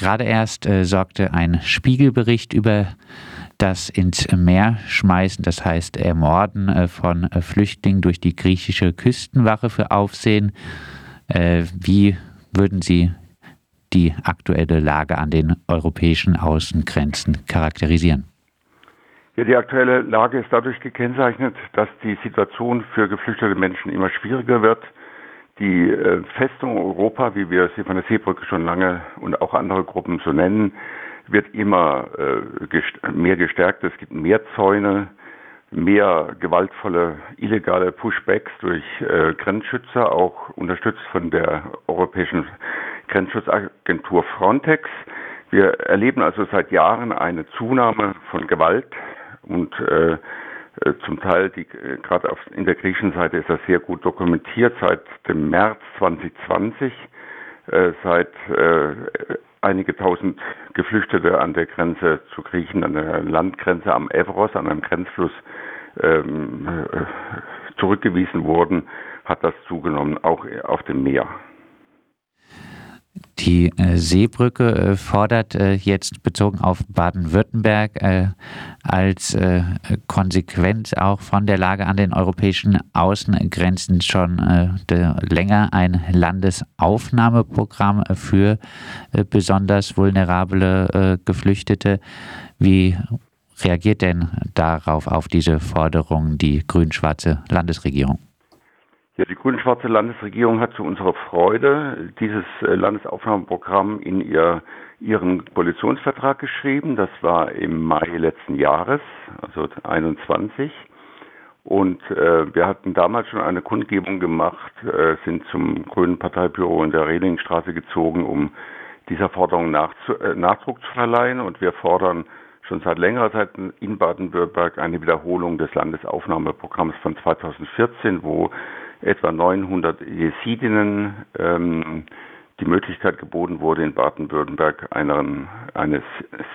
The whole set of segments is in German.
gerade erst äh, sorgte ein Spiegelbericht über das ins Meer schmeißen, das heißt Ermorden äh, von äh, Flüchtlingen durch die griechische Küstenwache für Aufsehen. Äh, wie würden Sie die aktuelle Lage an den europäischen Außengrenzen charakterisieren? Ja, die aktuelle Lage ist dadurch gekennzeichnet, dass die Situation für geflüchtete Menschen immer schwieriger wird. Die äh, Festung Europa, wie wir sie von der Seebrücke schon lange und auch andere Gruppen so nennen, wird immer äh, mehr gestärkt. Es gibt mehr Zäune, mehr gewaltvolle illegale Pushbacks durch äh, Grenzschützer, auch unterstützt von der Europäischen Grenzschutzagentur Frontex. Wir erleben also seit Jahren eine Zunahme von Gewalt und äh, zum Teil, die äh, gerade in der griechischen Seite ist das sehr gut dokumentiert, seit dem März 2020, äh, seit äh, einige tausend Geflüchtete an der Grenze zu Griechen, an der Landgrenze am Evros, an einem Grenzfluss ähm, äh, zurückgewiesen wurden, hat das zugenommen, auch auf dem Meer. Die äh, Seebrücke äh, fordert äh, jetzt bezogen auf Baden-Württemberg als Konsequenz auch von der Lage an den europäischen Außengrenzen schon länger ein Landesaufnahmeprogramm für besonders vulnerable Geflüchtete. Wie reagiert denn darauf, auf diese Forderung, die grün-schwarze Landesregierung? Ja, die grün-schwarze Landesregierung hat zu unserer Freude dieses äh, Landesaufnahmeprogramm in ihr, ihren Koalitionsvertrag geschrieben. Das war im Mai letzten Jahres, also 21. Und äh, wir hatten damals schon eine Kundgebung gemacht, äh, sind zum Grünen Parteibüro in der Redingstraße gezogen, um dieser Forderung nachzu, äh, Nachdruck zu verleihen. Und wir fordern schon seit längerer Zeit in Baden-Württemberg eine Wiederholung des Landesaufnahmeprogramms von 2014, wo etwa 900 Jesidinnen ähm, die Möglichkeit geboten wurde, in Baden-Württemberg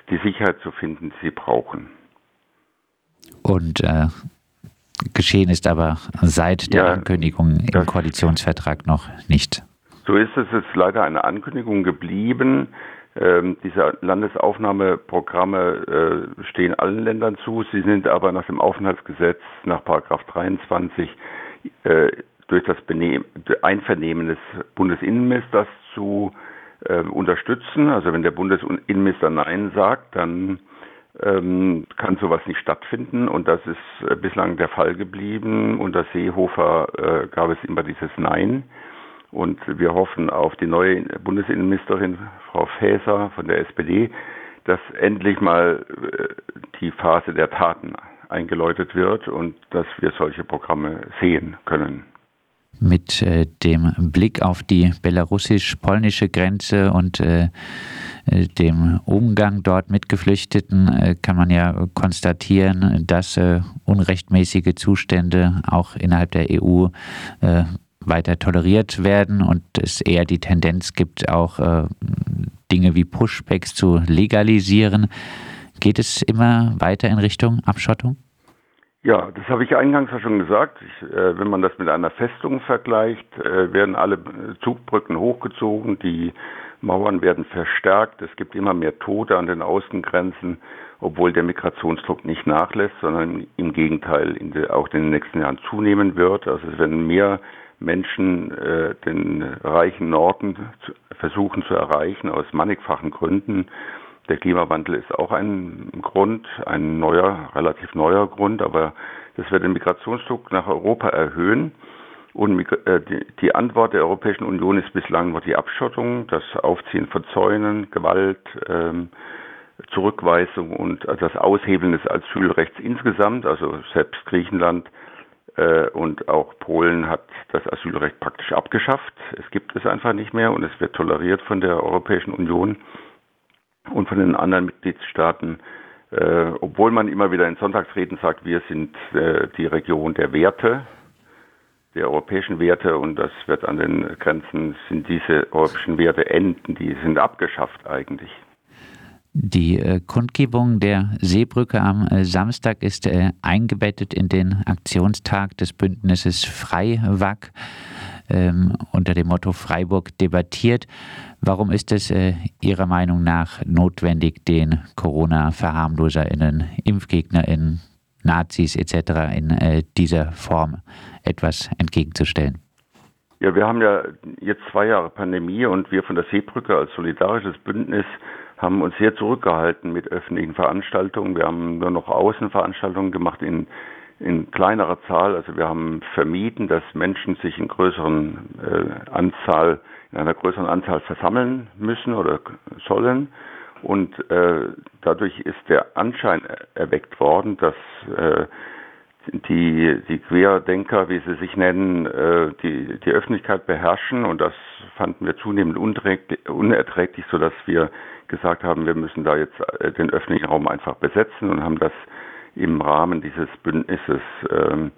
die Sicherheit zu finden, die sie brauchen. Und äh, geschehen ist aber seit der ja, Ankündigung im Koalitionsvertrag noch nicht. So ist es, ist leider eine Ankündigung geblieben. Ähm, diese Landesaufnahmeprogramme äh, stehen allen Ländern zu. Sie sind aber nach dem Aufenthaltsgesetz, nach Paragraph 23, äh, durch das Benehmen, Einvernehmen des Bundesinnenministers zu äh, unterstützen. Also wenn der Bundesinnenminister Nein sagt, dann ähm, kann sowas nicht stattfinden und das ist äh, bislang der Fall geblieben. Unter Seehofer äh, gab es immer dieses Nein und wir hoffen auf die neue Bundesinnenministerin Frau Faeser von der SPD, dass endlich mal äh, die Phase der Taten eingeläutet wird und dass wir solche Programme sehen können. Mit äh, dem Blick auf die belarussisch-polnische Grenze und äh, dem Umgang dort mit Geflüchteten äh, kann man ja konstatieren, dass äh, unrechtmäßige Zustände auch innerhalb der EU äh, weiter toleriert werden und es eher die Tendenz gibt, auch Dinge wie Pushbacks zu legalisieren. Geht es immer weiter in Richtung Abschottung? Ja, das habe ich eingangs ja schon gesagt. Ich, äh, wenn man das mit einer Festung vergleicht, äh, werden alle Zugbrücken hochgezogen, die Mauern werden verstärkt, es gibt immer mehr Tote an den Außengrenzen, obwohl der Migrationsdruck nicht nachlässt, sondern im Gegenteil de, auch in den nächsten Jahren zunehmen wird. Also es werden mehr Menschen äh, den reichen Norden zu, versuchen zu erreichen aus mannigfachen Gründen. Der Klimawandel ist auch ein Grund, ein neuer, relativ neuer Grund, aber das wird den Migrationsdruck nach Europa erhöhen. Und äh, die Antwort der Europäischen Union ist bislang nur die Abschottung, das Aufziehen von Zäunen, Gewalt, ähm, Zurückweisung und das Aushebeln des Asylrechts insgesamt. Also selbst Griechenland äh, und auch Polen hat das Asylrecht praktisch abgeschafft. Es gibt es einfach nicht mehr und es wird toleriert von der Europäischen Union und von den anderen Mitgliedstaaten, äh, obwohl man immer wieder in Sonntagsreden sagt, wir sind äh, die Region der Werte, der europäischen Werte und das wird an den Grenzen, sind diese europäischen Werte enden, die sind abgeschafft eigentlich. Die äh, Kundgebung der Seebrücke am äh, Samstag ist äh, eingebettet in den Aktionstag des Bündnisses Freiwag. ähm, unter dem Motto Freiburg debattiert. Warum ist es äh, Ihrer Meinung nach notwendig, den Corona-VerharmloserInnen, ImpfgegnerInnen, Nazis etc. in äh, dieser Form etwas entgegenzustellen? Ja, wir haben ja jetzt zwei Jahre Pandemie und wir von der Seebrücke als solidarisches Bündnis haben uns sehr zurückgehalten mit öffentlichen Veranstaltungen. Wir haben nur noch Außenveranstaltungen gemacht in, in kleinerer Zahl. Also wir haben vermieden, dass Menschen sich in größeren äh, Anzahl, in einer größeren Anzahl versammeln müssen oder sollen. Und äh, dadurch ist der Anschein erweckt worden, dass äh, die, die Querdenker, wie sie sich nennen, äh, die, die Öffentlichkeit beherrschen. Und das fanden wir zunehmend unerträglich, sodass wir gesagt haben, wir müssen da jetzt äh, den öffentlichen Raum einfach besetzen und haben das im Rahmen dieses Bündnisses ähm,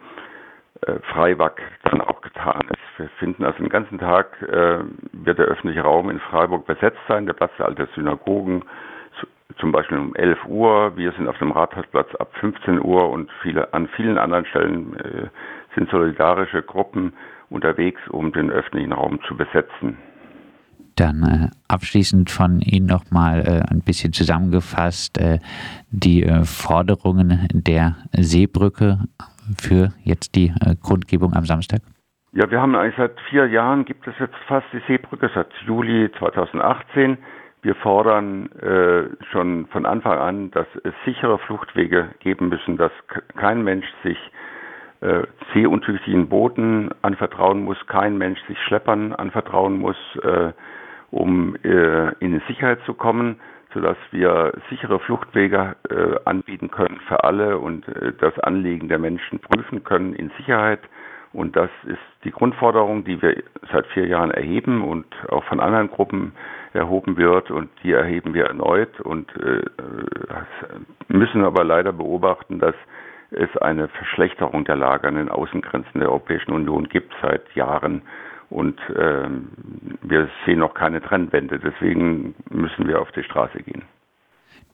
äh, Freiwag dann auch getan. Wir finden also den ganzen Tag äh, wird der öffentliche Raum in Freiburg besetzt sein, der Platz der alten Synagogen, zum Beispiel um 11 Uhr. Wir sind auf dem Rathausplatz ab 15 Uhr und viele, an vielen anderen Stellen äh, sind solidarische Gruppen unterwegs, um den öffentlichen Raum zu besetzen. Dann äh, abschließend von Ihnen nochmal äh, ein bisschen zusammengefasst äh, die äh, Forderungen der Seebrücke für jetzt die äh, Kundgebung am Samstag. Ja, wir haben eigentlich seit vier Jahren gibt es jetzt fast die Seebrücke, seit Juli 2018. Wir fordern äh, schon von Anfang an, dass es sichere Fluchtwege geben müssen, dass kein Mensch sich äh, seeuntüchtigen Booten anvertrauen muss, kein Mensch sich Schleppern anvertrauen muss, äh, um äh, in Sicherheit zu kommen, sodass wir sichere Fluchtwege äh, anbieten können für alle und äh, das Anliegen der Menschen prüfen können in Sicherheit. Und das ist die Grundforderung, die wir seit vier Jahren erheben und auch von anderen Gruppen erhoben wird und die erheben wir erneut und äh, müssen aber leider beobachten, dass es eine Verschlechterung der Lage an den Außengrenzen der Europäischen Union gibt seit Jahren und äh, wir sehen noch keine Trendwende. Deswegen müssen wir auf die Straße gehen.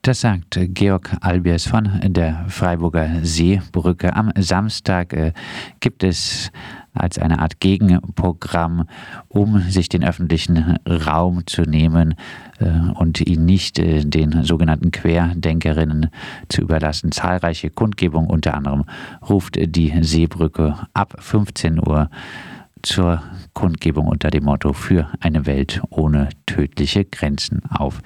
Das sagt Georg Albiers von der Freiburger Seebrücke. Am Samstag äh, gibt es als eine Art Gegenprogramm, um sich den öffentlichen Raum zu nehmen äh, und ihn nicht äh, den sogenannten Querdenkerinnen zu überlassen. Zahlreiche Kundgebungen, unter anderem ruft die Seebrücke ab 15 Uhr zur Kundgebung unter dem Motto für eine Welt ohne tödliche Grenzen auf.